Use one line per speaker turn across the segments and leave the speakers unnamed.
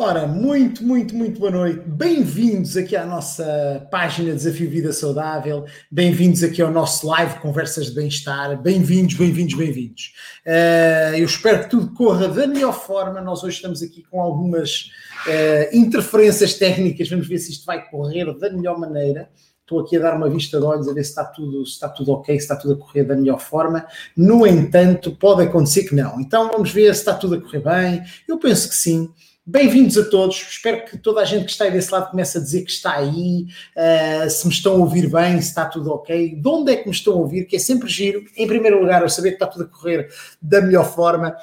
Ora, muito, muito, muito boa noite. Bem-vindos aqui à nossa página Desafio Vida Saudável. Bem-vindos aqui ao nosso live Conversas de Bem-Estar. Bem-vindos, bem-vindos, bem-vindos. Uh, eu espero que tudo corra da melhor forma. Nós hoje estamos aqui com algumas uh, interferências técnicas. Vamos ver se isto vai correr da melhor maneira. Estou aqui a dar uma vista de olhos a ver se está tudo, se está tudo ok, se está tudo a correr da melhor forma. No entanto, pode acontecer que não. Então vamos ver se está tudo a correr bem. Eu penso que sim. Bem-vindos a todos, espero que toda a gente que está aí desse lado comece a dizer que está aí, uh, se me estão a ouvir bem, se está tudo ok, de onde é que me estão a ouvir, que é sempre giro. Em primeiro lugar, eu saber que está tudo a correr da melhor forma.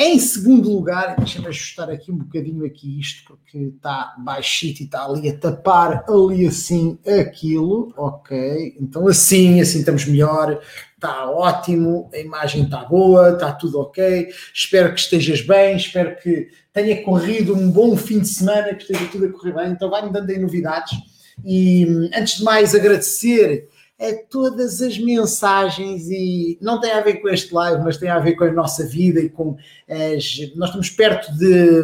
Em segundo lugar, deixa-me ajustar aqui um bocadinho aqui isto, porque está baixito e está ali a tapar ali assim aquilo, ok, então assim, assim estamos melhor, está ótimo, a imagem está boa, está tudo ok, espero que estejas bem, espero que tenha corrido um bom fim de semana, que esteja tudo a correr bem, então vai-me dando aí novidades, e antes de mais agradecer a todas as mensagens e não tem a ver com este live, mas tem a ver com a nossa vida e com as. Nós estamos perto de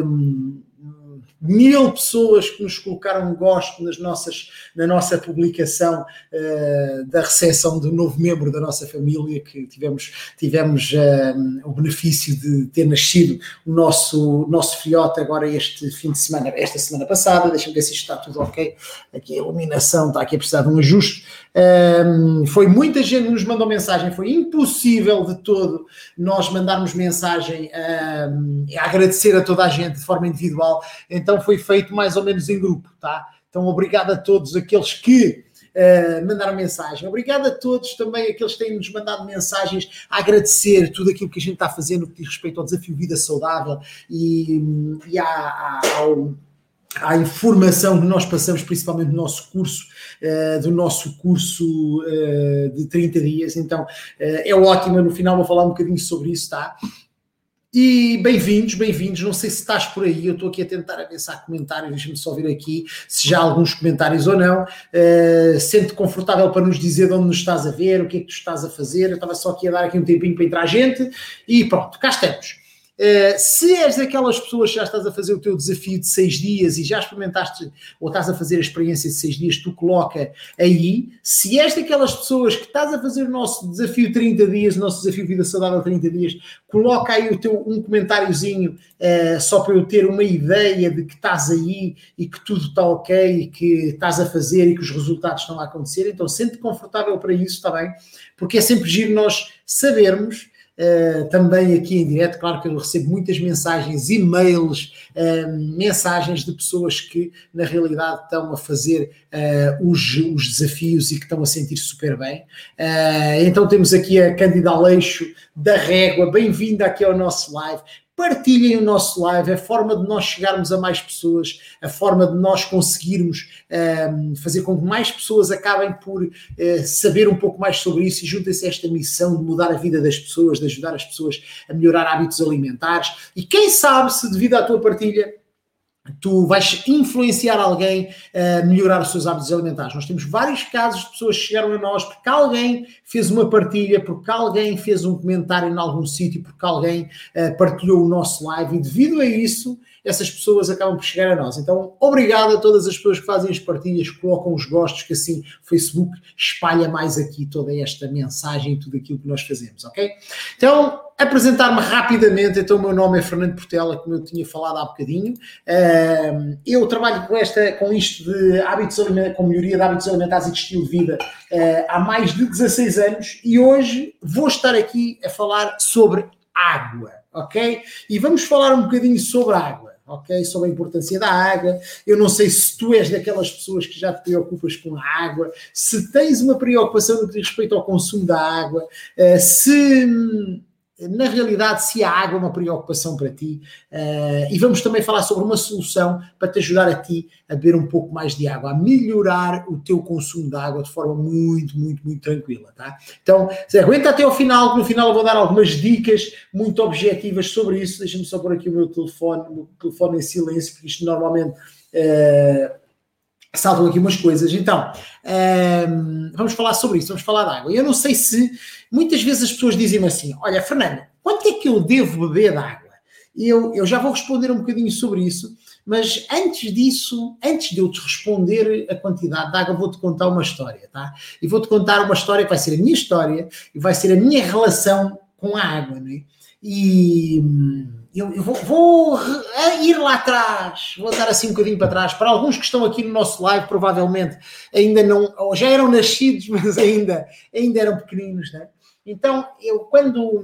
mil pessoas que nos colocaram gosto nas nossas, na nossa publicação uh, da recepção do novo membro da nossa família, que tivemos, tivemos uh, o benefício de ter nascido o nosso, nosso filhote agora este fim de semana, esta semana passada. Deixa-me ver se isto está tudo ok. Aqui a iluminação está aqui a precisar de um ajuste. Um, foi muita gente que nos mandou mensagem, foi impossível de todo nós mandarmos mensagem um, a agradecer a toda a gente de forma individual, então foi feito mais ou menos em grupo, tá? Então, obrigado a todos aqueles que uh, mandaram mensagem, obrigado a todos também aqueles que têm nos mandado mensagens a agradecer tudo aquilo que a gente está fazendo que diz respeito ao desafio Vida Saudável e, e ao à informação que nós passamos, principalmente do nosso curso, uh, do nosso curso uh, de 30 dias. Então uh, é ótimo, no final vou falar um bocadinho sobre isso, tá? E bem-vindos, bem-vindos. Não sei se estás por aí, eu estou aqui a tentar a há comentários, deixa-me só ver aqui se já há alguns comentários ou não. Uh, Sente confortável para nos dizer de onde nos estás a ver, o que é que tu estás a fazer. Eu estava só aqui a dar aqui um tempinho para entrar gente e pronto, cá estamos. Uh, se és daquelas pessoas que já estás a fazer o teu desafio de seis dias e já experimentaste ou estás a fazer a experiência de seis dias, tu coloca aí. Se és daquelas pessoas que estás a fazer o nosso desafio 30 dias, o nosso desafio Vida Saudável 30 dias, coloca aí o teu, um comentáriozinho uh, só para eu ter uma ideia de que estás aí e que tudo está ok e que estás a fazer e que os resultados estão a acontecer. Então, sente confortável para isso, está bem? Porque é sempre giro nós sabermos Uh, também aqui em direto, claro que eu recebo muitas mensagens, e-mails, uh, mensagens de pessoas que na realidade estão a fazer uh, os, os, desafios e que estão a sentir super bem. então temos aqui a Cândida Aleixo da Régua, bem-vinda aqui ao nosso live partilhem o nosso live, a forma de nós chegarmos a mais pessoas, a forma de nós conseguirmos um, ehm, fazer com que mais pessoas acabem por uh, saber um pouco mais sobre isso e juntem-se a esta missão de mudar a vida das pessoas, de ajudar as pessoas a melhorar hábitos alimentares. E quem sabe se devido à tua partilha tu vais influenciar alguém a melhorar os seus hábitos alimentares. Nós temos vários casos de pessoas que chegaram a nós porque alguém fez uma partilha, porque alguém fez um comentário em algum sítio, porque alguém uh, partilhou o nosso live e devido a isso essas pessoas acabam por chegar a nós. Então, obrigado a todas as pessoas que fazem as partilhas, colocam os gostos, que assim o Facebook espalha mais aqui toda esta mensagem e tudo aquilo que nós fazemos, ok? Então, apresentar-me rapidamente, então o meu nome é Fernando Portela, como eu tinha falado há bocadinho. Eu trabalho com, esta, com isto de hábitos com melhoria de hábitos alimentares e de estilo de vida eh, há mais de 16 anos e hoje vou estar aqui a falar sobre água, ok? E vamos falar um bocadinho sobre água ok? Sobre a importância da água. Eu não sei se tu és daquelas pessoas que já te preocupas com a água, se tens uma preocupação no que diz respeito ao consumo da água, eh, se na realidade, se a água é uma preocupação para ti, uh, e vamos também falar sobre uma solução para te ajudar a ti a beber um pouco mais de água, a melhorar o teu consumo de água de forma muito, muito, muito tranquila, tá? Então, aguenta até ao final, que no final eu vou dar algumas dicas muito objetivas sobre isso. Deixa-me só pôr aqui o meu telefone, o telefone em silêncio, porque isto normalmente. Uh, saltam aqui umas coisas. Então, ehm, vamos falar sobre isso, vamos falar de água. Eu não sei se muitas vezes as pessoas dizem assim: Olha, Fernando, quanto é que eu devo beber de água? eu, eu já vou responder um bocadinho sobre isso, mas antes disso, antes de eu te responder a quantidade de água, vou-te contar uma história, tá? E vou-te contar uma história que vai ser a minha história e vai ser a minha relação com a água, né? E eu, eu vou, vou, ir lá atrás, vou dar assim um bocadinho para trás. Para alguns que estão aqui no nosso live, provavelmente ainda não, ou já eram nascidos, mas ainda, ainda eram pequeninos, né? Então, eu quando,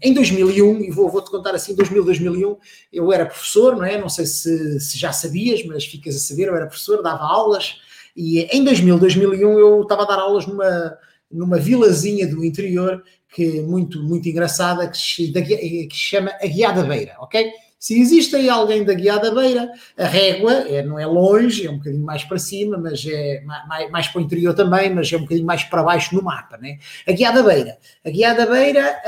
em 2001, e vou, vou-te contar assim, 2000, 2001, eu era professor, não é? Não sei se, se já sabias, mas ficas a saber, eu era professor, dava aulas, e em 2000, 2001 eu estava a dar aulas numa, numa vilazinha do interior, que muito, muito engraçada, que se, que se chama a Guiada Beira, ok? Se existe aí alguém da Guiada Beira, a régua é, não é longe, é um bocadinho mais para cima, mas é mais, mais para o interior também, mas é um bocadinho mais para baixo no mapa, né? A Guiada Beira. A Guiada Beira,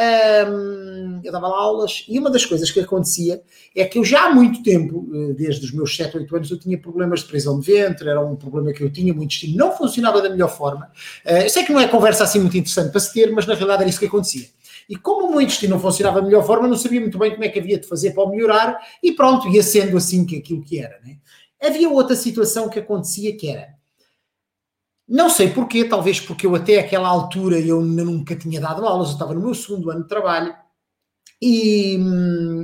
hum, eu dava lá aulas e uma das coisas que acontecia é que eu já há muito tempo, eh, desde os meus 7, 8 anos, eu tinha problemas de prisão de ventre, era um problema que eu tinha, muito intestino não funcionava da melhor forma. Eh, eu sei que não é conversa assim muito interessante para se ter, mas na realidade era isso que acontecia. E como meu intestino não funcionava da melhor forma, não sabia muito bem como é que havia de fazer para o melhorar, e pronto, ia sendo assim que aquilo que era. Né? Havia outra situação que acontecia que era. Não sei porquê, talvez porque eu até aquela altura eu nunca tinha dado aulas, eu estava no meu segundo ano de trabalho, e,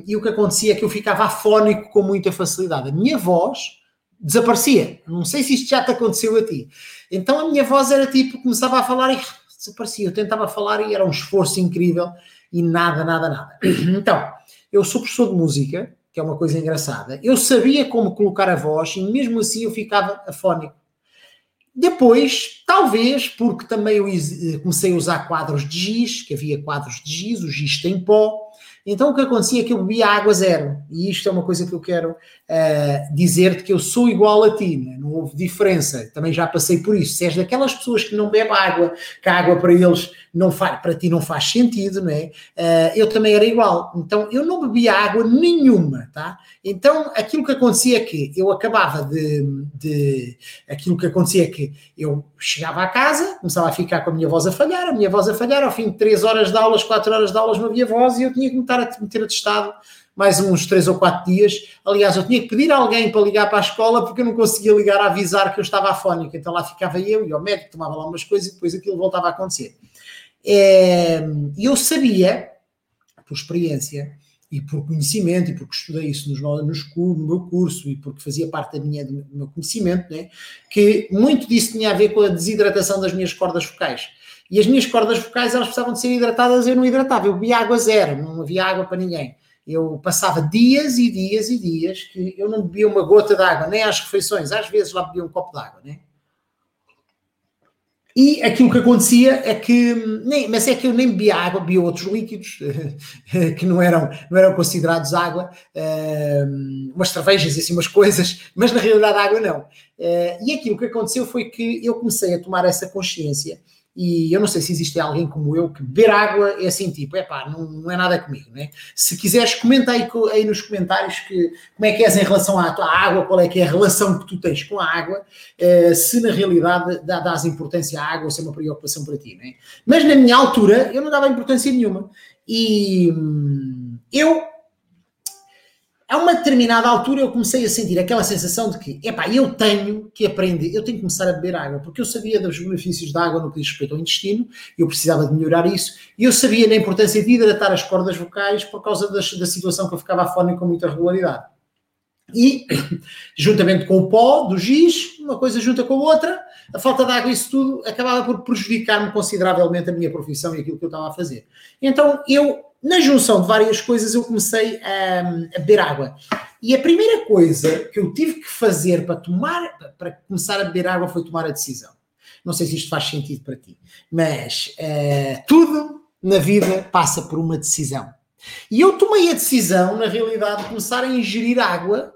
e o que acontecia é que eu ficava afónico com muita facilidade. A minha voz desaparecia. Não sei se isto já te aconteceu a ti. Então a minha voz era tipo, começava a falar e desaparecia. Eu tentava falar e era um esforço incrível e nada, nada, nada. Então, eu sou professor de música, que é uma coisa engraçada. Eu sabia como colocar a voz e mesmo assim eu ficava afónico. Depois, talvez, porque também eu comecei a usar quadros de giz, que havia quadros de giz, o giz tem pó, então o que acontecia é que eu bebia água zero. E isto é uma coisa que eu quero uh, dizer-te que eu sou igual a ti, né? não houve diferença. Também já passei por isso. Se és daquelas pessoas que não bebem água, que a água para eles não faz, para ti não faz sentido, não é? Uh, eu também era igual. Então eu não bebia água nenhuma, tá? Então aquilo que acontecia é que eu acabava de, de. Aquilo que acontecia é que eu chegava à casa, começava a ficar com a minha voz a falhar, a minha voz a falhar, ao fim de 3 horas de aulas, 4 horas de aulas não havia voz e eu tinha que me estar a meter atestado mais uns 3 ou 4 dias. Aliás, eu tinha que pedir a alguém para ligar para a escola porque eu não conseguia ligar a avisar que eu estava afónico. Então lá ficava eu e o médico tomava lá umas coisas e depois aquilo voltava a acontecer. É, e eu sabia, por experiência e por conhecimento, e porque estudei isso nos, nos, no meu curso e porque fazia parte da minha, do meu conhecimento, né, que muito disso tinha a ver com a desidratação das minhas cordas vocais. E as minhas cordas vocais elas precisavam de ser hidratadas, eu não hidratava, eu bebia água zero, não havia água para ninguém. Eu passava dias e dias e dias que eu não bebia uma gota de água, nem às refeições, às vezes lá bebia um copo de água, né? E aquilo que acontecia é que, nem, mas é que eu nem bebia água, bebia outros líquidos que não eram, não eram considerados água, uh, umas cervejas e assim umas coisas, mas na realidade água não. Uh, e aquilo que aconteceu foi que eu comecei a tomar essa consciência e eu não sei se existe alguém como eu que beber água é assim, tipo, é pá, não, não é nada comigo, né? Se quiseres, comenta aí, aí, nos comentários que, como é que és em relação à tua água, qual é que é a relação que tu tens com a água, eh, se na realidade dás importância à água ou se é uma preocupação para ti, né? Mas na minha altura eu não dava importância nenhuma. E hum, eu a uma determinada altura eu comecei a sentir aquela sensação de que, epá, eu tenho que aprender, eu tenho que começar a beber água, porque eu sabia dos benefícios da água no que diz respeito ao intestino, eu precisava de melhorar isso, e eu sabia da importância de hidratar as cordas vocais por causa das, da situação que eu ficava afónico com muita regularidade. E, juntamente com o pó do giz, uma coisa junta com a outra, a falta de água isso tudo acabava por prejudicar-me consideravelmente a minha profissão e aquilo que eu estava a fazer. Então, eu na junção de várias coisas, eu comecei a, a, beber água. E a primeira coisa que eu tive que fazer para tomar, para começar a beber água foi tomar a decisão. Não sei se isto faz sentido para ti, mas uh, tudo na vida passa por uma decisão. E eu tomei a decisão, na realidade, de começar a ingerir água.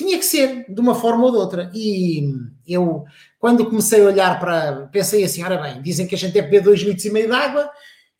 Tinha que ser de uma forma ou de outra. E eu, quando comecei a olhar para. Pensei assim: ora bem, dizem que a gente deve beber 2 litros e meio de água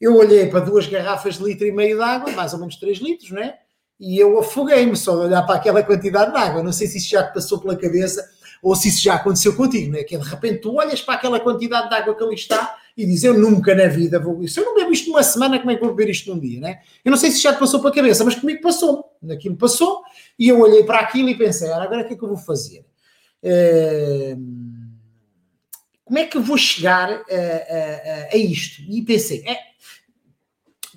eu olhei para duas garrafas de litro e meio de água, mais ou menos 3 litros, não é? E eu afoguei-me só de olhar para aquela quantidade de água. Não sei se isso já te passou pela cabeça ou se isso já aconteceu contigo, não é? Que de repente tu olhas para aquela quantidade de água que ali está e diz: Eu nunca na vida vou. Se eu não bebo isto numa semana, como é que vou beber isto num dia, né? Eu não sei se já te passou para a cabeça, mas comigo passou. Naquilo passou e eu olhei para aquilo e pensei: Agora o que é que eu vou fazer? Uh, como é que eu vou chegar a, a, a isto? E pensei: é,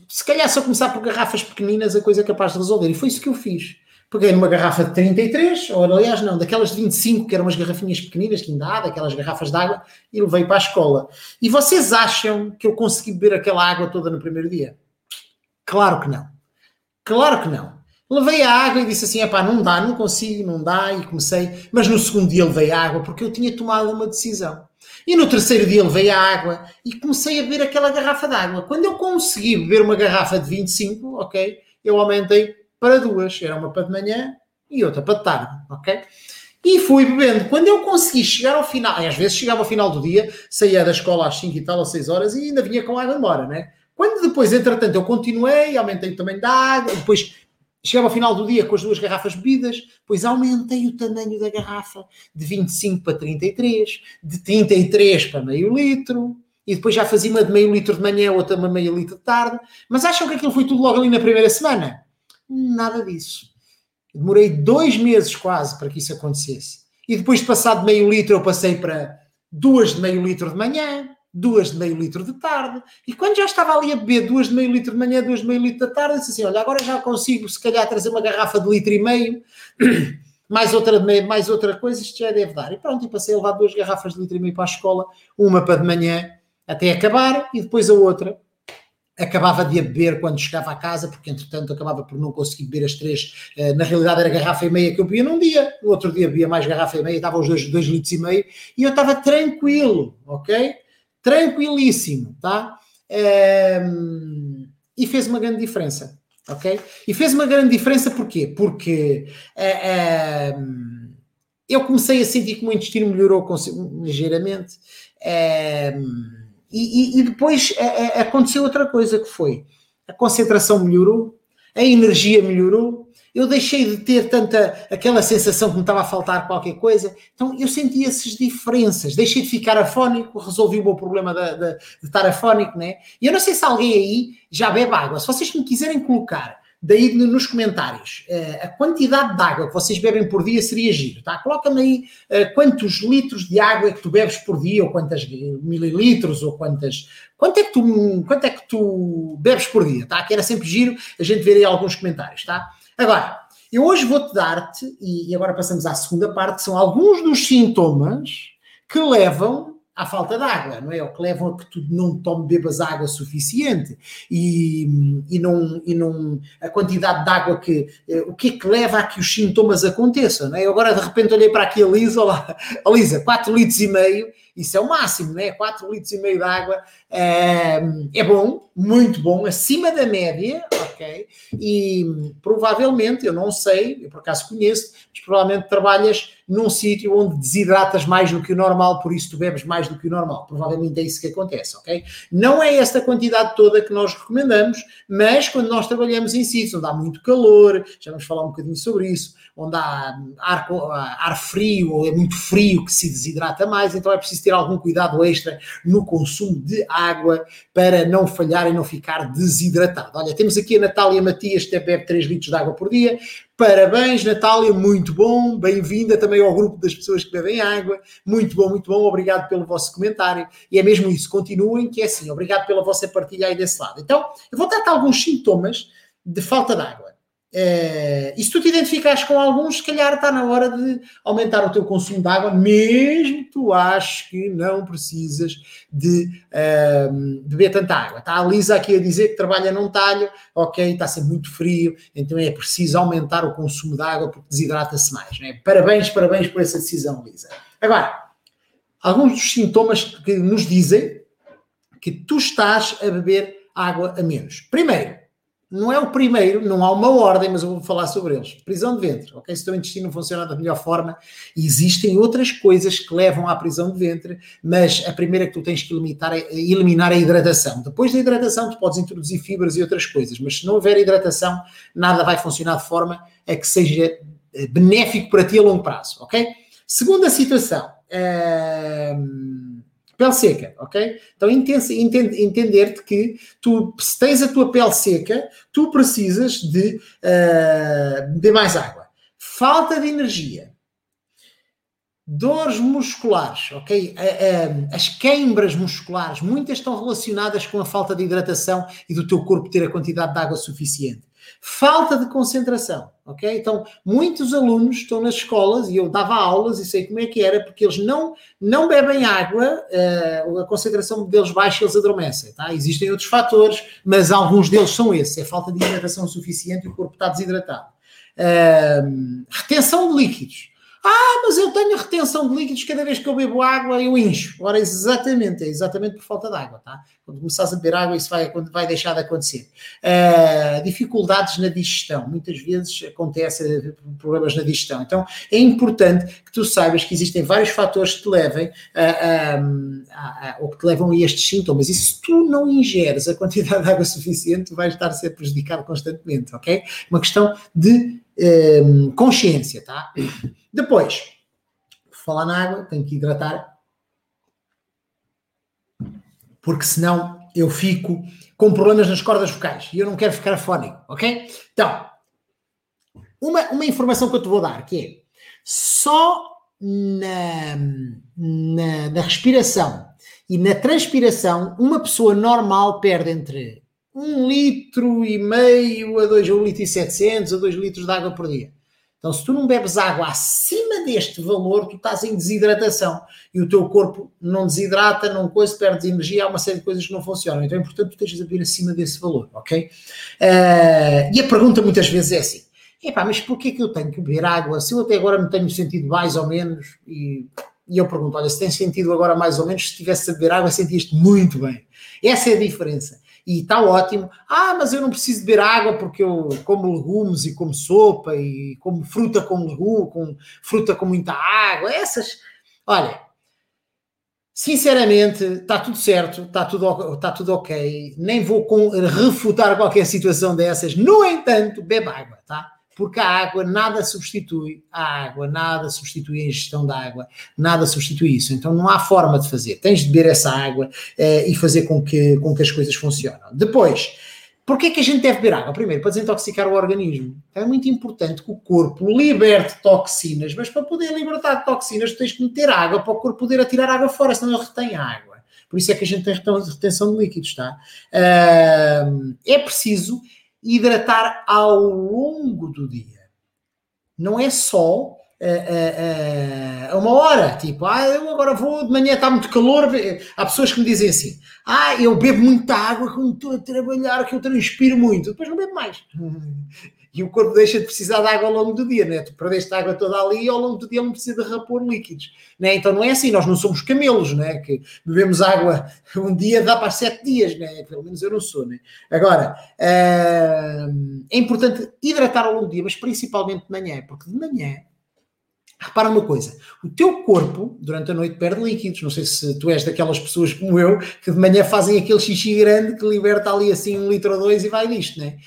se calhar se eu começar por garrafas pequeninas, a coisa é capaz de resolver. E foi isso que eu fiz peguei numa garrafa de 33, ou aliás não, daquelas de 25, que eram umas garrafinhas pequeninas que ainda há, daquelas garrafas de água, e levei para a escola. E vocês acham que eu consegui beber aquela água toda no primeiro dia? Claro que não. Claro que não. Levei a água e disse assim: é pá, não dá, não consigo, não dá, e comecei. Mas no segundo dia levei a água porque eu tinha tomado uma decisão. E no terceiro dia levei a água e comecei a beber aquela garrafa de água. Quando eu consegui beber uma garrafa de 25, ok, eu aumentei para duas. Era uma para de manhã e outra para de tarde, ok? E fui bebendo. Quando eu consegui chegar ao final, às vezes chegava ao final do dia, saía da escola às 5 e tal, às 6 horas, e ainda vinha com água embora, né? Quando depois, entretanto, eu continuei, aumentei também da água, depois chegava ao final do dia com as duas garrafas bebidas, depois aumentei o tamanho da garrafa de 25 para 33, de 33 para meio litro, e depois já fazia uma de meio litro de manhã, outra uma meio litro de tarde. Mas acham que aquilo foi tudo logo ali na primeira semana? Nada disso. Demorei dois meses quase para que isso acontecesse. E depois de passar de meio litro, eu passei para duas de meio litro de manhã, duas de meio litro de tarde. E quando já estava ali a beber duas de meio litro de manhã, duas de meio litro de tarde, disse assim: olha, agora já consigo, se calhar, trazer uma garrafa de litro e meio, mais outra, mais outra coisa, isto já deve dar. E pronto, e passei a levar duas garrafas de litro e meio para a escola, uma para de manhã até acabar, e depois a outra acabava de a beber quando chegava à casa, porque entretanto acabava por não conseguir beber as três. Eh, na realidade era garrafa e meia que eu bebia num dia, no outro dia bebia mais garrafa e meia, estava os dois, dois litros e meio, e eu estava tranquilo, ok? Tranquilíssimo, tá? Um, e fez uma grande diferença, ok? E fez uma grande diferença porquê? Porque um, eu comecei a sentir que o meu intestino melhorou ligeiramente. Um, e, e, e depois é, é, aconteceu outra coisa que foi. A concentração melhorou, a energia melhorou, eu deixei de ter tanta aquela sensação que me estava a faltar qualquer coisa, então eu senti essas diferenças, deixei de ficar afónico, resolvi o meu problema de, de, de estar afónico, né? E eu não sei se alguém aí já bebe água, se vocês me quiserem colocar daí nos comentários uh, a quantidade de água que vocês bebem por dia seria giro, tá? Coloca-me aí uh, quantos litros de água é que tu bebes por dia, ou quantas mililitros, ou quantas. Quanto é que tu, quanto é que tu bebes por dia, tá? Que era sempre giro a gente ver aí alguns comentários, tá? Agora, eu hoje vou-te dar-te, e agora passamos à segunda parte, são alguns dos sintomas que levam à falta de água, não é? O que leva a que tu não tome, bebas água suficiente e, e, não, e não a quantidade de água que. Eh, o que é que leva a que os sintomas aconteçam, não é? Eu agora de repente olhei para aqui a Lisa, olá, a Lisa, 4 litros e meio, isso é o máximo, não é? 4 litros e meio de água é, é bom, muito bom, acima da média, ok? E provavelmente, eu não sei, eu por acaso conheço, mas provavelmente trabalhas num sítio onde desidratas mais do que o normal, por isso tu bebes mais do que o normal. Provavelmente é isso que acontece, ok? Não é esta quantidade toda que nós recomendamos, mas quando nós trabalhamos em sítios onde há muito calor, já vamos falar um bocadinho sobre isso, onde há ar, ar frio ou é muito frio que se desidrata mais, então é preciso ter algum cuidado extra no consumo de água para não falhar e não ficar desidratado. Olha, temos aqui a Natália Matias, que bebe 3 litros de água por dia. Parabéns, Natália, muito bom. Bem-vinda também ao grupo das pessoas que bebem água. Muito bom, muito bom. Obrigado pelo vosso comentário. E é mesmo isso, continuem, que é assim. Obrigado pela vossa partilha aí desse lado. Então, eu vou tratar alguns sintomas de falta de água. É, e se tu te identificares com alguns, se calhar está na hora de aumentar o teu consumo de água, mesmo tu aches que não precisas de uh, beber tanta água. Está a Lisa aqui a dizer que trabalha num talho, ok, está a ser muito frio, então é preciso aumentar o consumo de água porque desidrata-se mais. Né? Parabéns, parabéns por essa decisão, Lisa. Agora, alguns dos sintomas que nos dizem que tu estás a beber água a menos. Primeiro, não é o primeiro, não há uma ordem, mas eu vou falar sobre eles. Prisão de ventre, ok? Se o teu intestino funciona da melhor forma, existem outras coisas que levam à prisão de ventre, mas a primeira que tu tens que limitar é, eliminar é a hidratação. Depois da hidratação, tu podes introduzir fibras e outras coisas, mas se não houver hidratação, nada vai funcionar de forma a que seja eh, benéfico para ti a longo prazo, ok? Segunda situação. Hum, pele seca, ok? Então entender-te que tu, se tens a tua pele seca, tu precisas de uh, mais água. Falta de energia. Dores musculares, ok? As queimbras musculares, muitas estão relacionadas com a falta de hidratação e do teu corpo ter a quantidade de água suficiente. Falta de concentração, ok? Então, muitos alunos estão nas escolas, e eu dava aulas e sei como é que era, porque eles não, não bebem água, uh, a concentração deles baixa eles adormecem, tá? Existem outros fatores, mas alguns deles são esses, é falta de hidratação suficiente e o corpo está desidratado. Uh, retenção de líquidos. Ah, mas eu tenho retenção de líquidos, cada vez que eu bebo água eu incho. Ora, exatamente, é exatamente por falta de água, tá? Quando começares a beber água, isso vai, vai deixar de acontecer. Uh, dificuldades na digestão. Muitas vezes acontece problemas na digestão. Então, é importante que tu saibas que existem vários fatores que te levem a, a, a, ou que te levam a estes sintomas. E se tu não ingeres a quantidade de água suficiente, tu vais estar a ser prejudicado constantemente, ok? Uma questão de um, consciência, tá? Depois, falar na água, tenho que hidratar, porque senão eu fico com problemas nas cordas vocais e eu não quero ficar fónico, ok? Então, uma, uma informação que eu te vou dar, que é só na, na, na respiração e na transpiração, uma pessoa normal perde entre um litro e meio a dois, um litro e setecentos a dois litros de água por dia. Então, se tu não bebes água acima deste valor, tu estás em desidratação e o teu corpo não desidrata, não coisa, perde energia, há uma série de coisas que não funcionam. Então é importante que tu estejas a beber acima desse valor, ok? Uh, e a pergunta muitas vezes é assim: epá, mas porquê que eu tenho que beber água se eu até agora me tenho sentido mais ou menos? E, e eu pergunto: olha, se tens sentido agora mais ou menos, se estivesse a beber água, sentiste muito bem. Essa é a diferença e está ótimo. Ah, mas eu não preciso beber água porque eu como legumes e como sopa e como fruta com legume, com fruta com muita água. Essas, olha, sinceramente, está tudo certo, está tudo, está tudo ok. Nem vou com, refutar qualquer situação dessas. No entanto, bebe água, tá? Porque a água nada substitui a água, nada substitui a ingestão da água, nada substitui isso. Então não há forma de fazer. Tens de beber essa água eh, e fazer com que, com que as coisas funcionem. Depois, porquê é que a gente deve beber água? Primeiro, para desintoxicar o organismo. É muito importante que o corpo liberte toxinas, mas para poder libertar toxinas, tens que meter água para o corpo poder atirar água fora, senão ele retém água. Por isso é que a gente tem retenção de líquidos, tá? Uh, é preciso hidratar ao longo do dia. Não é só a, uma hora, tipo, ah, eu agora vou, de manhã está muito calor. Há pessoas que me dizem assim: ah, eu bebo muita água quando estou a trabalhar, que eu transpiro muito, depois não bebo mais. e o corpo deixa de precisar de água ao longo do dia, né? Tu perdeste a água toda ali e ao longo do dia não precisa de repor líquidos, né? Então não é assim, nós não somos camelos, né? Que bebemos água um dia dá para sete dias, né? Pelo menos eu não sou, né? Agora, é importante hidratar ao longo do dia, mas principalmente de manhã, porque de manhã Repara uma coisa, o teu corpo durante a noite perde líquidos. Não sei se tu és daquelas pessoas como eu que de manhã fazem aquele xixi grande que liberta ali assim um litro ou dois e vai nisto, né?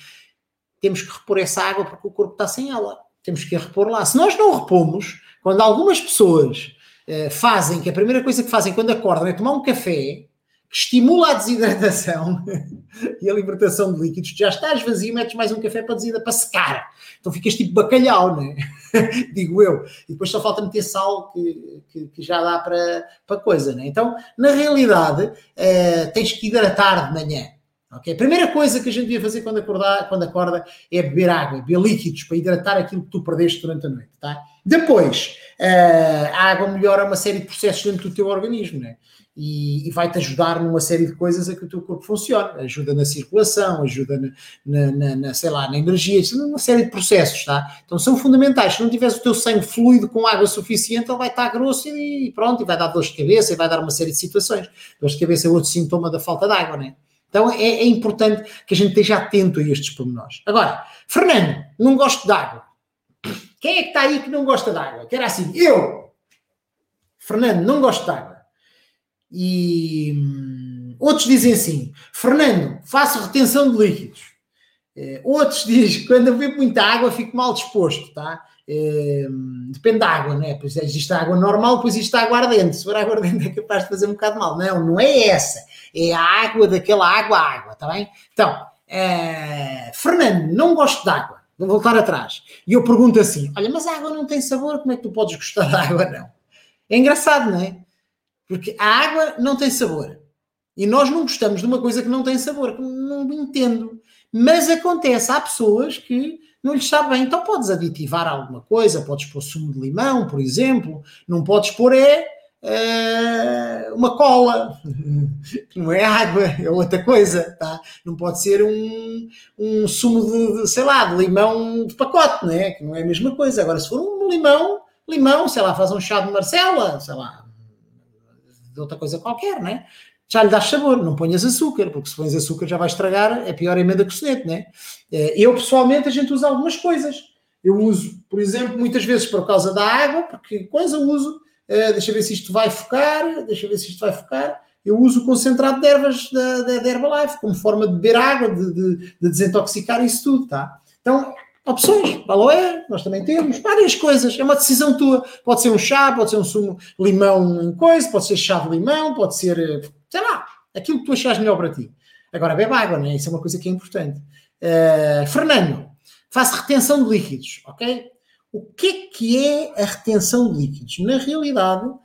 Temos que repor essa água porque o corpo está sem ela. Temos que a repor lá. Se nós não repomos, quando algumas pessoas eh, fazem, que a primeira coisa que fazem quando acordam é tomar um café, que estimula a desidratação e a libertação de líquidos, já estás vazio, metes mais um café para desidra, para secar. Então ficas tipo bacalhau, né? Digo eu. E depois só falta meter sal, que, que, que, já dá para, para coisa, né? Então, na realidade, eh, tens que hidratar de manhã. Okay? A primeira coisa que a gente devia fazer quando, acordar, quando acorda é beber água, beber líquidos para hidratar aquilo que tu perdeste durante a noite. Tá? Depois, uh, a água melhora uma série de processos dentro do teu organismo né? e, vai-te ajudar numa série de coisas a que o teu corpo funcione. Ajuda na circulação, ajuda na, na, na, na sei lá, na energia, uma série de processos. Tá? Então são fundamentais. Se não tiveres o teu sangue fluido com água suficiente, ele vai estar grosso e pronto, e vai dar dor de cabeça e vai dar uma série de situações. Dor de cabeça é outro sintoma da falta de água, né? Então é, é, importante que a gente esteja atento a estes pormenores. Agora, Fernando, não gosto de água. Quem é que está aí que não gosta de água? Que era assim, eu, Fernando, não gosto de água. E hum, outros dizem assim, Fernando, faço retenção de líquidos. Uh, outros dizem quando eu bebo muita água fico mal disposto, tá? é, depende da água, né? Pois existe água normal, depois existe água ardente. Se for água ardente é capaz de fazer um bocado mal. Não, não é essa. É a água daquela água, água, está bem? Então, é, Fernando, não gosto de água. Vou voltar atrás. E eu pergunto assim: olha, mas a água não tem sabor, como é que tu podes gostar da água? Não. É engraçado, não é? Porque a água não tem sabor. E nós não gostamos de uma coisa que não tem sabor, não entendo. Mas acontece, há pessoas que não lhes sabe bem. Então podes aditivar alguma coisa, podes pôr sumo de limão, por exemplo, não podes pôr é, é uma cola, não é água, é outra coisa, tá? Não pode ser um, um sumo de, de, sei lá, de limão de pacote, não é? Que não é a mesma coisa. Agora, se for um limão, limão, sei lá, faz um chá de Marcela, sei lá, de outra coisa qualquer, não é? já lhe dás sabor, não ponhas açúcar, porque se pões açúcar já vai estragar, é pior emenda que o sonete, né? Eu, pessoalmente, a gente usa algumas coisas. Eu uso, por exemplo, muitas vezes por causa da água, porque coisa uso, uh, deixa ver se isto vai focar, deixa ver se isto vai focar, eu uso o concentrado de ervas da, da, da Herbalife, como forma de beber água, de, de, de desintoxicar isso tudo, tá? Então, opções, aloé, nós também temos, várias coisas, é uma decisão tua. Pode ser um chá, pode ser um sumo limão em coisa, pode ser chá de limão, pode ser eh, sei lá, aquilo que tu achas melhor para ti. Agora, bebe água, né? Isso é uma coisa que é importante. Uh, Fernando, faço retenção de líquidos, ok? O que é que é a retenção de líquidos? Na realidade, uh,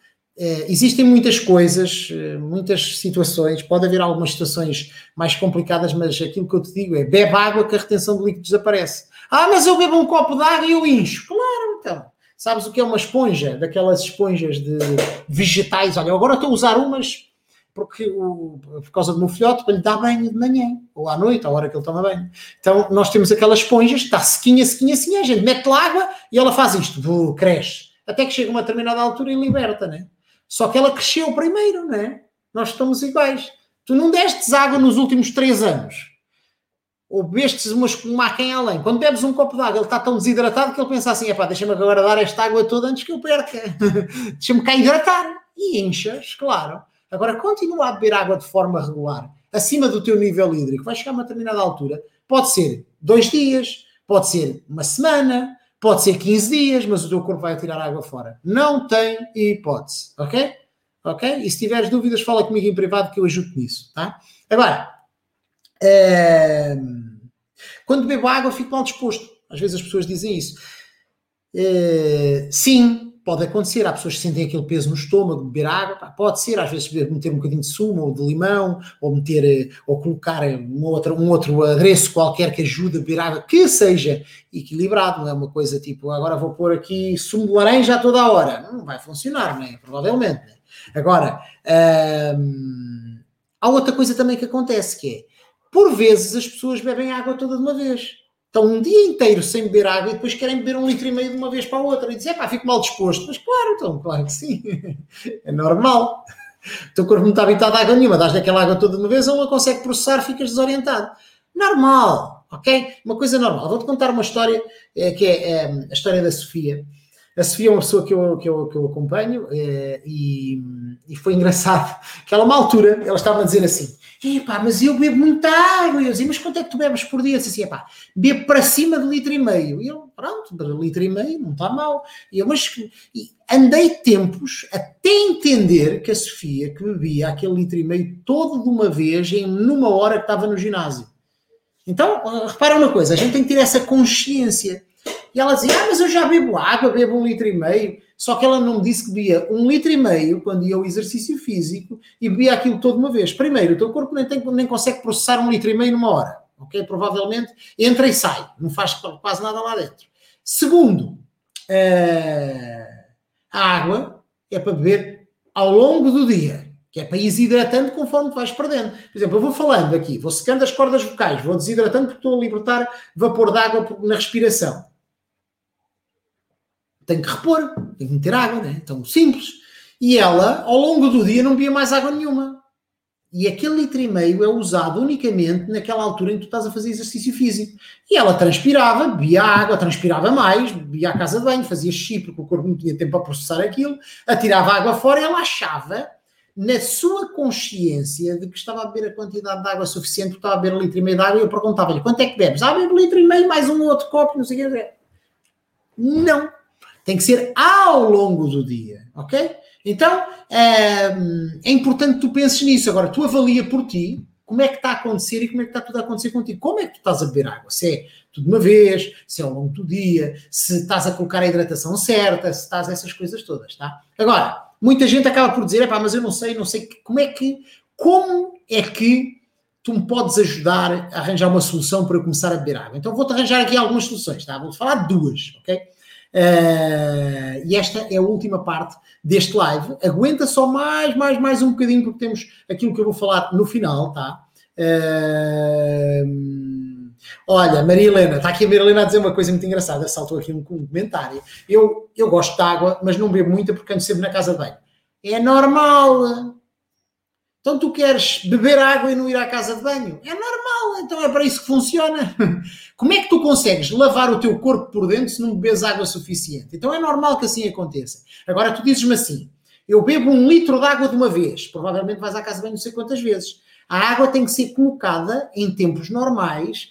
existem muitas coisas, uh, muitas situações, pode haver algumas situações mais complicadas, mas aquilo que eu te digo é bebe água que a retenção de líquidos desaparece. Ah, mas eu bebo um copo de água e eu incho. Claro, então. Sabes o que é uma esponja? Daquelas esponjas de vegetais. Olha, agora estou a usar umas porque o, por causa do meu filhote, para lhe dar banho de manhã, ou à noite, à hora que ele toma banho. Então, nós temos aquelas esponjas, está sequinha, sequinha, sequinha, a gente mete lá água e ela faz isto, cresce. Até que chega uma determinada altura e liberta, né? Só que ela cresceu primeiro, né? Nós estamos iguais. Tu não destes água nos últimos três anos. Ou bebestes uma, uma quem além. Quando bebes um copo de água, ele está tão desidratado que ele pensa assim: pá, deixa-me agora dar esta água toda antes que eu perca. deixa-me cá hidratar. E inchas, claro. Agora, continua a beber água de forma regular, acima do teu nível hídrico, vai chegar a uma determinada altura. Pode ser dois dias, pode ser uma semana, pode ser 15 dias, mas o teu corpo vai tirar água fora. Não tem hipótese, ok? Ok? E se tiveres dúvidas, fala comigo em privado que eu ajudo nisso, tá? Agora, é... quando bebo água, fico mal disposto. Às vezes as pessoas dizem isso. É... Sim, pode acontecer, há pessoas que sentem aquele peso no estômago, beber água, pá, pode ser, às vezes meter um bocadinho de sumo ou de limão, ou meter, eh, ou colocar um outro, um outro adereço qualquer que ajude a beber água, que seja equilibrado, não é uma coisa tipo, agora vou pôr aqui sumo de laranja a toda a hora, não vai funcionar, não é? Provavelmente. Né? Agora, hum, há outra coisa também que acontece, que é, por vezes as pessoas bebem água toda de uma vez estão um dia inteiro sem beber água e depois querem beber um litro e meio de uma vez para a outra e dizem, pá, fico mal disposto. Mas claro, então, claro que sim. É normal. O teu corpo não está habitado a água nenhuma, dás daquela água toda de uma vez, ele não consegue processar, ficas desorientado. Normal, ok? Uma coisa normal. Vou-te contar uma história é, que é, é, a história da Sofia. A Sofia é uma pessoa que eu, que eu, que eu acompanho é, e, e foi engraçado que ela, uma altura, ela estava a dizer assim Epá, mas eu bebo muita água. Eu dizia, mas quanto é que tu bebes por dia? Eu disse assim, epá, bebo para cima de litro e meio. E eu, pronto, litro e meio, não está mal. E eu, mas e andei tempos até entender que a Sofia, que bebia aquele litro e meio todo de uma vez em numa hora que estava no ginásio. Então, repara uma coisa, a gente tem que ter essa consciência. E ela dizia, ah, mas eu já bebo água, bebo um litro e meio. Só que ela não me disse que bebia um litro e meio quando ia ao exercício físico e bebia aquilo toda uma vez. Primeiro, o teu corpo nem, tem, nem consegue processar um litro e meio numa hora. Ok? Provavelmente entra e sai. Não faz quase nada lá dentro. Segundo, eh, a água é para beber ao longo do dia que é para ir desidratando conforme vais perdendo. Por exemplo, eu vou falando aqui, vou secando as cordas vocais, vou desidratando porque estou a libertar vapor de água na respiração tem que repor, tem que meter água, né? Então, simples. E ela, ao longo do dia, não bebia mais água nenhuma. E aquele litro e meio é usado unicamente naquela altura em que tu estás a fazer exercício físico. E ela transpirava, bebia água, transpirava mais, bebia à casa de banho, fazia xixi porque o corpo não tinha tempo para processar aquilo, atirava água fora e ela achava, na sua consciência, de que estava a beber a quantidade de água suficiente, porque estava a beber um litro e meio de água, e eu perguntava-lhe, quanto é que bebes? Ah, bebo um litro e meio, mais um outro copo, não sei o que. Não. Tem que ser ao longo do dia, ok? Então, é, é importante que tu penses nisso. Agora, tu avalia por ti como é que está a acontecer e como é que está tudo a acontecer contigo. Como é que tu estás a beber água? Se é tudo de uma vez, se é ao longo do dia, se estás a colocar a hidratação certa, se estás essas coisas todas, tá? Agora, muita gente acaba por dizer, pá, mas eu não sei, não sei como é que, como é que tu me podes ajudar a arranjar uma solução para eu começar a beber água. Então vou-te arranjar aqui algumas soluções, tá? Vou-te falar de duas, ok? Uh, e esta é a última parte deste live. Aguenta só mais, mais, mais um bocadinho, porque temos aquilo que eu vou falar no final, tá? Uh, olha, Maria Helena, está aqui a Maria Helena a dizer uma coisa muito engraçada, saltou aqui um, comentário. Eu, eu gosto de água, mas não bebo muita porque ando sempre na casa de banho. É normal. Então tu queres beber água e não ir à casa de banho? É normal, então é para isso que funciona. Como é que tu consegues lavar o teu corpo por dentro se não bebes água suficiente? Então é normal que assim aconteça. Agora tu dizes-me assim: eu bebo um litro de água de uma vez, provavelmente vais à casa de banho não sei quantas vezes. A água tem que ser colocada em tempos normais,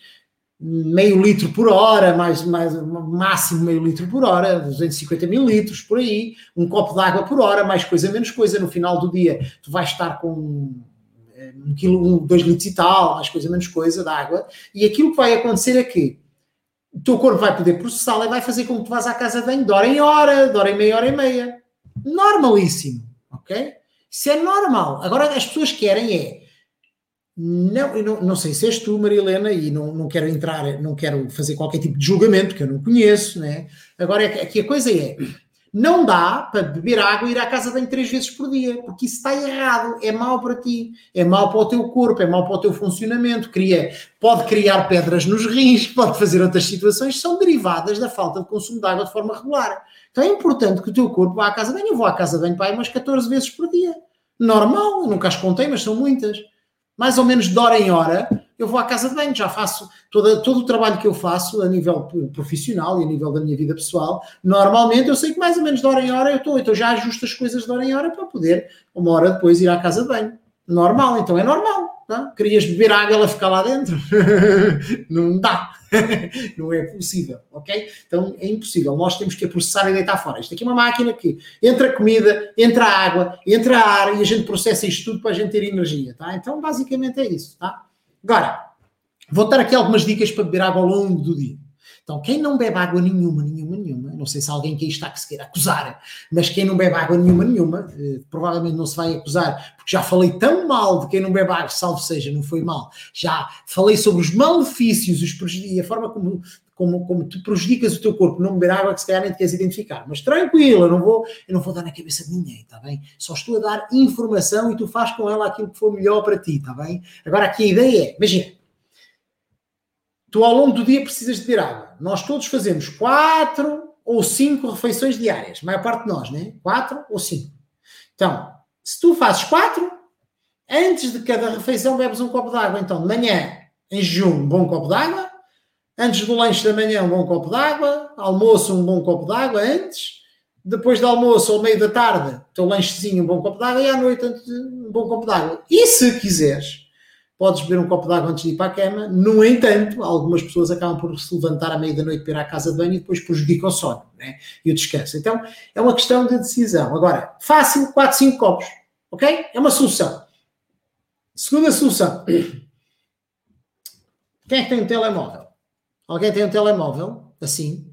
meio litro por hora, mais, mais máximo meio litro por hora, 250 mil litros por aí, um copo de água por hora, mais coisa, menos coisa. No final do dia, tu vais estar com eh, um quilo, um, dois litros e tal, mais coisa, menos coisa de água, e aquilo que vai acontecer é que o teu corpo vai poder processá-la e vai fazer com que tu vás à casa de banho hora em hora, de hora em meia, hora e meia. Normalíssimo, ok? Isso é normal. Agora as pessoas querem é não, não, não sei se és tu, Maria Helena, e não, não quero entrar, não quero fazer qualquer tipo de julgamento, que eu não conheço, né? Agora, aqui a coisa é, não dá para beber água e ir à casa de banho três vezes por dia, porque isso está errado, é mau para ti, é mau para o teu corpo, é mau para o teu funcionamento, cria, pode criar pedras nos rins, pode fazer outras situações, são derivadas da falta de consumo de água de forma regular. Então é importante que o teu corpo vá à casa de banho, eu vou à casa de banho para aí umas 14 vezes por dia. Normal, nunca as contei, mas são muitas mais ou menos de hora em hora, eu vou à casa de banho, já faço todo, todo o trabalho que eu faço a nível profissional e a nível da minha vida pessoal. Normalmente eu sei que mais ou menos de hora em hora eu estou, então já ajusto as coisas de hora em hora para poder, uma hora depois, ir à casa de banho. Normal, então é normal. Não? Querias beber água ela ficar lá dentro? não dá. não é possível, ok? Então é impossível. Nós temos que processar e deitar fora. Isto aqui é uma máquina que entra comida, entra água, entra ar e a gente processa isto tudo para a gente ter energia, tá? Então basicamente é isso, tá? Agora, vou dar aqui algumas dicas para beber água ao longo do dia. Então, quem não bebe água nenhuma, nenhuma, nenhuma, não sei se alguém que aí está que se queira acusar, mas quem não bebe água nenhuma, nenhuma, eh, provavelmente não se vai acusar, porque já falei tão mal de quem não bebe água, salvo seja, não foi mal, já falei sobre os malefícios os e a forma como, como, como tu prejudicas o teu corpo não beber água que se calhar nem te queres identificar. Mas tranquilo, eu não vou, eu não vou dar na cabeça de ninguém, está bem? Só estou a dar informação e tu fazes com ela aquilo que for melhor para ti, está bem? Agora aqui a ideia é, imagina, tu ao longo do dia precisas de beber água. Nós todos fazemos quatro ou cinco refeições diárias, a maior parte de nós, né? Quatro ou cinco. Então, se tu fazes quatro, antes de cada refeição bebes um copo de água. Então, de manhã, em jejum, um bom copo de água. Antes do lanche da manhã, um bom copo de água. Almoço, um bom copo de água antes. Depois do almoço, ao meio da tarde, teu lanchezinho, um bom copo de água. E à noite, um bom copo de água. E se quiseres, podes beber um copo de água antes de ir para a cama. No entanto, algumas pessoas acabam por se levantar à meia da noite para ir à casa de banho e depois prejudicam o sono né? e o descanso. Então, é uma questão de decisão. Agora, fácil, 4, 5 copos, ok? É uma solução. Segunda solução. Quem é que tem um telemóvel? Alguém tem um telemóvel? Assim?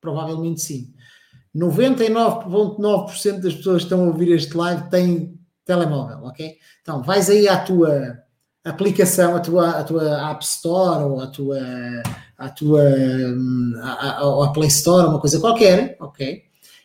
Provavelmente sim. 99,9% das pessoas que estão a ouvir este live têm telemóvel, ok? Então, vais aí à tua aplicação, a tua, a tua App Store ou a tua, a tua a, a, a Play Store, uma coisa qualquer, ok?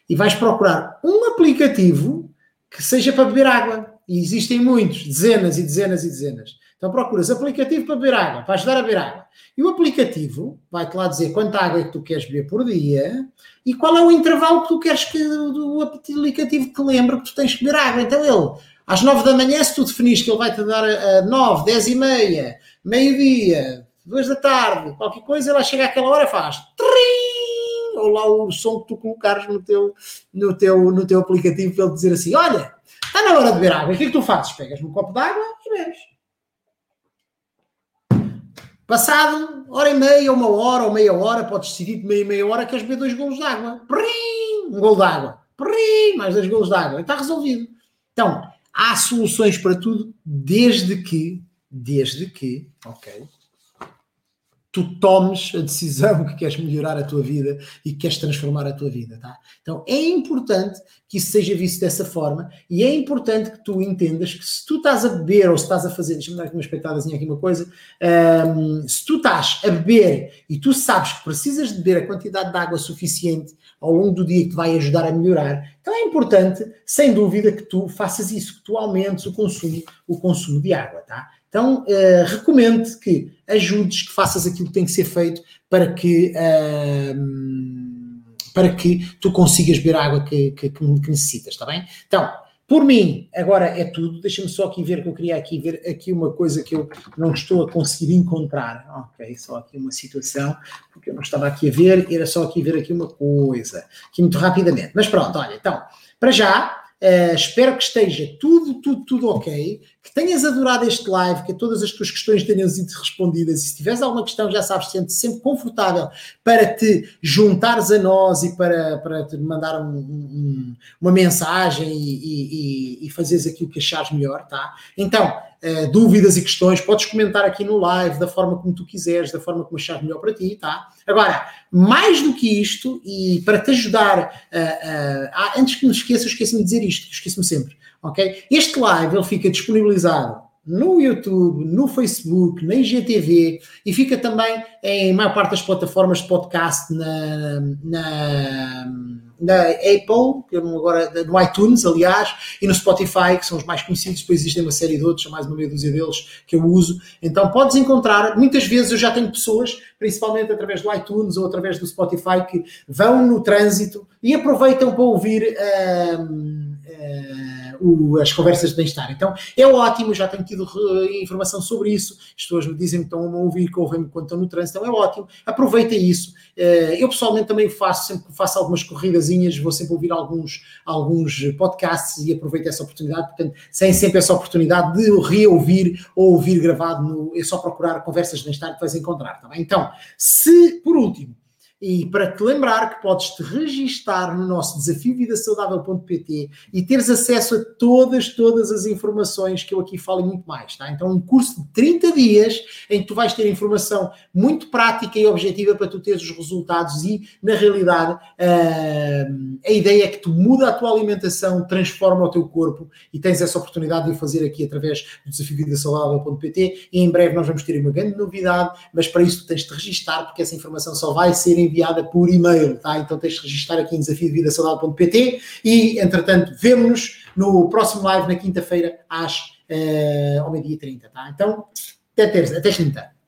E vais procurar um aplicativo que seja para beber água. E existem muitos, dezenas e dezenas e dezenas. Então procuras aplicativo para beber água, para ajudar a beber água. E o aplicativo vai-te lá dizer quanta água é que tu queres beber por dia e qual é o intervalo que tu queres que o aplicativo te lembre que tu tens que beber água. Então ele às nove da manhã, se tu definires que ele vai-te dar a nove, dez e meia, meio-dia, duas da tarde, qualquer coisa, ele vai chegar àquela hora faz trim, ou lá o som que tu colocares no teu, no teu, no teu aplicativo para ele dizer assim: olha, está na hora de beber água, o que é que tu fazes? Pegas um copo de água e bebes. Passado hora e meia, uma hora ou meia hora, podes decidir de meia meia hora que queres beber dois golos de água. Um golo de água. mais dois golos de água. E está resolvido. Então, há soluções para tudo, desde que, desde que, ok, tu tomes a decisão que queres melhorar a tua vida e que queres transformar a tua vida, tá? Então é importante que isso seja visto dessa forma e é importante que tu entendas que se tu estás a beber ou se estás a fazer, deixa-me dar aqui uma espetadazinha aqui uma coisa, um, se tu estás a beber e tu sabes que precisas de beber a quantidade de água suficiente ao longo do dia que te vai ajudar a melhorar, então é importante, sem dúvida, que tu faças isso, que tu aumentes o consumo, o consumo de água, tá? Então, uh, recomendo que ajudes, que faças aquilo que tem que ser feito para que, uh, para que tu consigas beber a água que, que, que, necessitas, está bem? Então, por mim, agora é tudo. Deixa-me só aqui ver que eu queria aqui ver aqui uma coisa que eu não estou a conseguir encontrar. Ok, só aqui uma situação, porque eu não estava aqui a ver, era só aqui ver aqui uma coisa, aqui muito rapidamente. Mas pronto, olha, então, para já, Uh, espero que esteja tudo, tudo, tudo ok, que tenhas adorado este live, que todas as tuas questões tenham sido respondidas. E se tiveres alguma questão, já sabes, sente sempre confortável para te juntares a nós e para, para te mandar um, um, uma mensagem e, e, e fazeres aquilo que achares melhor, tá? Então, uh, dúvidas e questões, podes comentar aqui no live da forma como tu quiseres, da forma como achares melhor para ti, tá? Agora, mais do que isto, e para te ajudar, uh, uh, antes que me esqueça, esqueço-me de dizer isto, esqueço-me sempre, ok? Este live ele fica disponibilizado no YouTube, no Facebook, na IGTV e fica também em maior parte das plataformas de podcast na, na na Apple, agora no iTunes, aliás, e no Spotify, que são os mais conhecidos, depois existem uma série de outros, mais uma meia dúzia deles que eu uso. Então podes encontrar, muitas vezes eu já tenho pessoas, principalmente através do iTunes ou através do Spotify, que vão no trânsito e aproveitam para ouvir. Uh, o, as conversas de bem-estar. Então é ótimo, já tenho tido uh, informação sobre isso. As pessoas me dizem que estão a ouvir, que ouvem-me quando estão no trânsito, então é ótimo. Aproveita isso. Uh, eu pessoalmente também faço, sempre que faço algumas corridazinhas, vou sempre ouvir alguns, alguns podcasts e aproveito essa oportunidade. Portanto, sem sempre essa oportunidade de reouvir ou ouvir gravado, no, é só procurar conversas de bem-estar que vais encontrar. Tá? Então, se por último e para te lembrar que podes te registar no nosso desafio vidasaudável.pt e teres acesso a todas, todas as informações que eu aqui falo e muito mais, tá? Então, um curso de 30 dias em que tu vais ter informação muito prática e objetiva para tu teres os resultados e, na realidade, uh, a ideia é que tu muda a tua alimentação, transforma o teu corpo e tens essa oportunidade de o fazer aqui através do desafio vidasaudável.pt e em breve nós vamos ter uma grande novidade, mas para isso tu tens de te registar porque essa informação só vai ser enviada por e-mail, tá? Então tens de registrar aqui em desafiodevidasaudável.pt e, entretanto, vemo-nos no próximo live na quinta-feira às uh, ao meio-dia 30, tá? Então, até terça, até quinta.